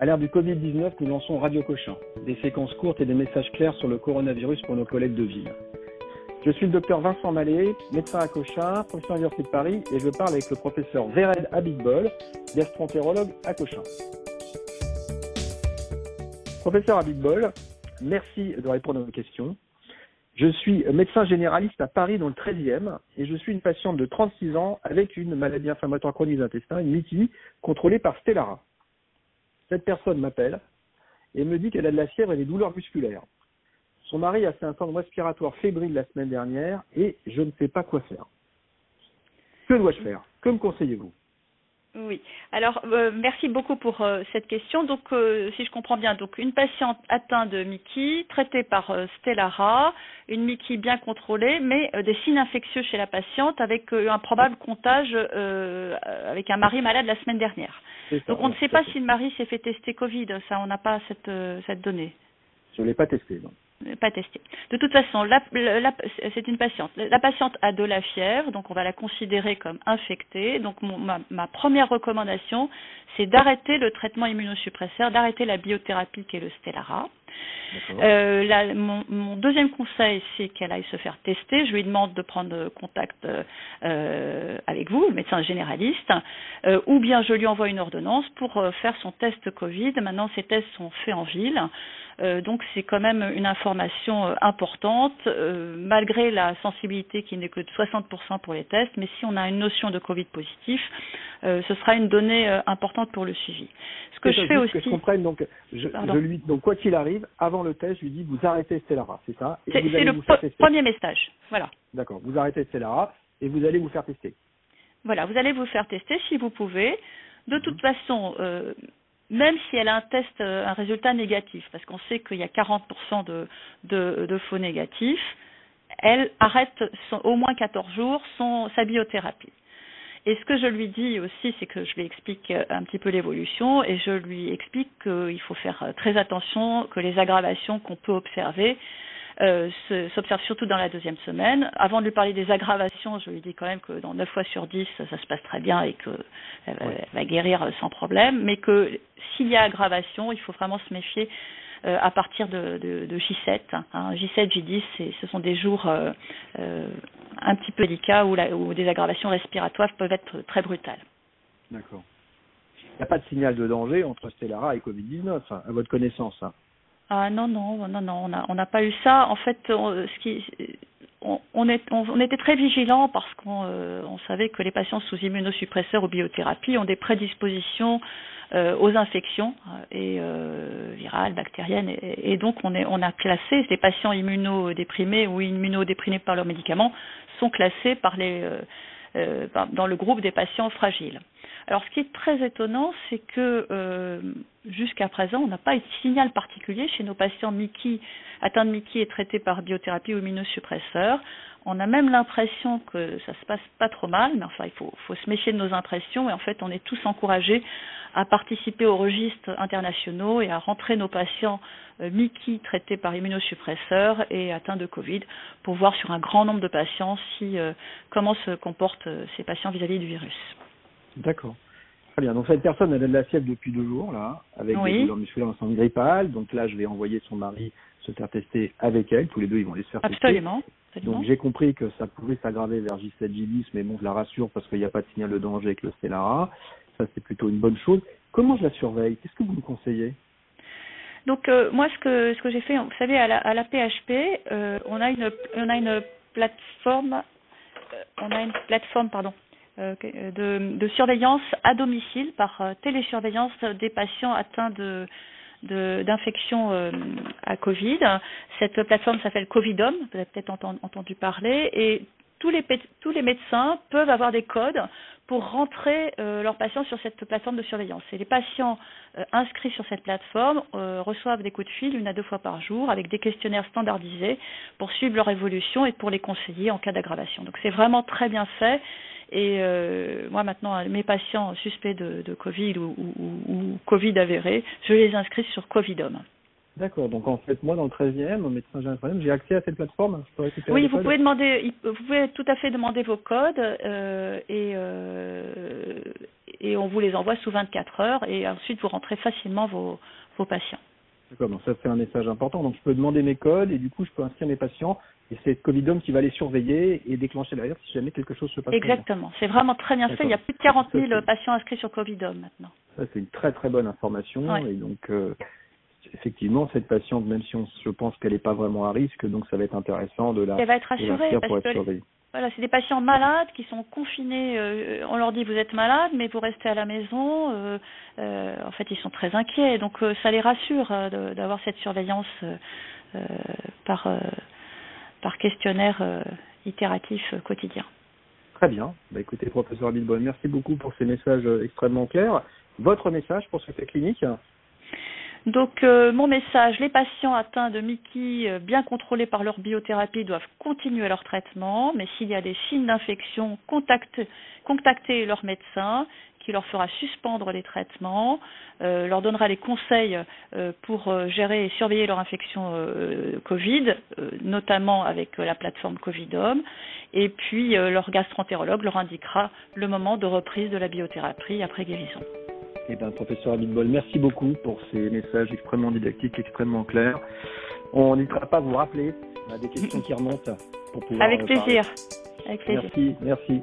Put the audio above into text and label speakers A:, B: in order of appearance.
A: À l'ère du Covid-19, nous lançons Radio Cochin, des séquences courtes et des messages clairs sur le coronavirus pour nos collègues de ville. Je suis le docteur Vincent Mallet, médecin à Cochin, professeur à l'Université de Paris, et je parle avec le professeur Vered Abigbol, gastroentérologue à Cochin. Professeur Abigbol, merci de répondre à nos questions. Je suis médecin généraliste à Paris dans le 13e et je suis une patiente de 36 ans avec une maladie inflammatoire chronique des intestins, une MITI, contrôlée par Stellara. Cette personne m'appelle et me dit qu'elle a de la fièvre et des douleurs musculaires. Son mari a fait un syndrome respiratoire fébrile la semaine dernière et je ne sais pas quoi faire. Que dois-je faire? Que me conseillez-vous?
B: Oui. Alors, euh, merci beaucoup pour euh, cette question. Donc, euh, si je comprends bien, donc une patiente atteinte de Mickey, traitée par Stellara, une Mickey bien contrôlée, mais des signes infectieux chez la patiente avec un probable comptage avec un mari malade la semaine dernière. donc, on ne sait pas si le mari s'est fait tester Covid. Ça, on n'a pas cette, cette donnée.
A: Je ne l'ai pas testé, non
B: pas testé. De toute façon, c'est une patiente. La patiente a de la fièvre, donc on va la considérer comme infectée. Donc ma, première recommandation, c'est d'arrêter le traitement immunosuppresseur, d'arrêter la biothérapie qui est le Stellara. Euh, mon, deuxième conseil, c'est qu'elle aille se faire tester. Je lui demande de prendre contact euh, avec vous, le médecin généraliste, euh, ou bien je lui envoie une ordonnance pour faire son test Covid. Maintenant, ces tests sont faits en ville. Euh, donc c'est quand même une information euh, importante, euh, malgré la sensibilité qui n'est que de 60% pour les tests, mais si on a une notion de Covid positif, ce sera une donnée importante pour le suivi.
A: Ce que je fais aussi... Que je comprenne, donc, je, lui, donc quoi qu'il arrive, avant le test, je lui dis vous arrêtez Stellara, c'est ça?
B: C'est le premier message, voilà.
A: D'accord, vous arrêtez Stellara et vous allez vous faire tester.
B: Voilà, vous allez vous faire tester si vous pouvez. De toute mhm. façon, même si elle a un test, euh, un résultat négatif, parce qu'on sait qu'il y a 40% de, de, faux négatifs, elle arrête au moins 14 jours son, sa biothérapie. Et ce que je lui dis aussi, c'est que je lui explique euh, un petit peu l'évolution et je lui explique qu'il faut faire euh, très attention, que les aggravations qu'on peut observer, euh, s'observe surtout dans la deuxième semaine. Avant de lui parler des aggravations, je lui dis quand même que dans 9 fois sur 10, ça, se passe très bien et qu'elle va guérir sans problème, mais que s'il y a aggravation, il faut vraiment se méfier euh, à partir de, J7. Hein. J7, J10, ce sont des jours euh, un petit peu délicats où, où, des aggravations respiratoires peuvent être très brutales.
A: D'accord. Il n'y a pas de signal de danger entre Stellara et Covid-19, hein, à votre connaissance. Hein?
B: Ah non non non non on n'a pas eu ça. En fait, on, on, on, était très vigilants parce qu'on euh, savait que les patients sous immunosuppresseurs ou biothérapie ont des prédispositions euh, aux infections euh, et virales, bactériennes, et, donc on, est, on a classé ces patients immunodéprimés ou immunodéprimés par leurs médicaments sont classés les, dans le groupe des patients fragiles. Alors, ce qui est très étonnant, c'est que euh, jusqu'à présent, on n'a pas eu de signal particulier chez nos patients Mickey, atteints de Mickey et traités par biothérapie ou immunosuppresseur. On a même l'impression que ça se passe pas trop mal, mais enfin, il faut, se méfier de nos impressions. Et en fait, on est tous encouragés à participer aux registres internationaux et à rentrer nos patients euh, Mickey traités par immunosuppresseurs et atteints de Covid pour voir sur un grand nombre de patients euh, comment se comportent ces patients vis à -vis du virus.
A: D'accord. Très bien. Donc cette personne, elle a de la fièvre depuis deux jours, là, avec des douleurs musculaires en sang grippale. Donc là, je vais envoyer son mari se faire tester avec elle. Tous les deux, ils vont les faire
B: Absolument.
A: tester. Donc j'ai compris que ça pouvait s'aggraver vers J7, J10, mais bon, je la rassure parce qu'il n'y a pas de signal de danger avec le Stellara. Ça, c'est plutôt une bonne chose. Comment je la surveille? Qu'est-ce que vous me conseillez?
B: Donc euh, moi ce que ce que j'ai fait, vous savez à la, à la PHP, euh, on a une on a une plateforme, euh, on a une plateforme pardon de, de, surveillance à domicile par euh, télésurveillance des patients atteints de d'infection euh, à Covid. Cette plateforme s'appelle Covidom, vous avez peut-être entendu parler, et tous les, tous les médecins peuvent avoir des codes pour rentrer leurs patients sur cette plateforme de surveillance. Et les patients inscrits sur cette plateforme reçoivent des coups de fil une à deux fois par jour avec des questionnaires standardisés pour suivre leur évolution et pour les conseiller en cas d'aggravation. Donc c'est vraiment très bien fait et euh, moi maintenant, mes patients suspects de, de Covid ou, ou, ou, Covid avéré, je les inscris sur Covidom.
A: D'accord. Donc en fait, moi dans le 13e, au médecin général, j'ai accès à cette plateforme.
B: oui, vous pouvez demander, vous pouvez tout à fait demander vos codes euh, et, euh, et on vous les envoie sous 24 heures et ensuite vous rentrez facilement vos, vos patients.
A: D'accord, donc ça c'est un message important. Donc je peux demander mes codes et du coup je peux inscrire mes patients et c'est Covidom qui va les surveiller et déclencher l'alerte si jamais quelque chose se passe.
B: Exactement, c'est vraiment très bien fait. Il y a plus de 40 000 patients inscrits sur Covidom maintenant.
A: Ça c'est une très très bonne information et donc euh, effectivement cette patiente, même si on, je pense qu'elle n'est pas vraiment à risque, donc ça va être intéressant de la.
B: Elle va être assurée pour être surveillée. Voilà, c'est des patients malades qui sont confinés. Euh, on leur dit vous êtes malade, mais vous restez à la maison. Euh, en fait, ils sont très inquiets, donc ça les rassure d'avoir cette surveillance par par questionnaire itératif quotidien.
A: Très bien. Bah, écoutez, professeur Bilbon, merci beaucoup pour ces messages extrêmement clairs. Votre message pour cette clinique
B: donc euh, mon message, les patients atteints de Mickey euh, bien contrôlés par leur biothérapie doivent continuer leur traitement, mais s'il y a des signes d'infection, contactez, leur médecin qui leur fera suspendre les traitements, euh, leur donnera les conseils pour gérer et surveiller leur infection Covid, notamment avec la plateforme Covidom, et puis leur gastroentérologue leur indiquera le moment de reprise de la biothérapie après guérison.
A: Eh bien, professeur Abitbol, merci beaucoup pour ces messages extrêmement didactiques, extrêmement clairs. On n'hésitera pas à vous rappeler. On a des questions qui remontent pour pouvoir.
B: Avec plaisir. Avec plaisir.
A: Merci, merci.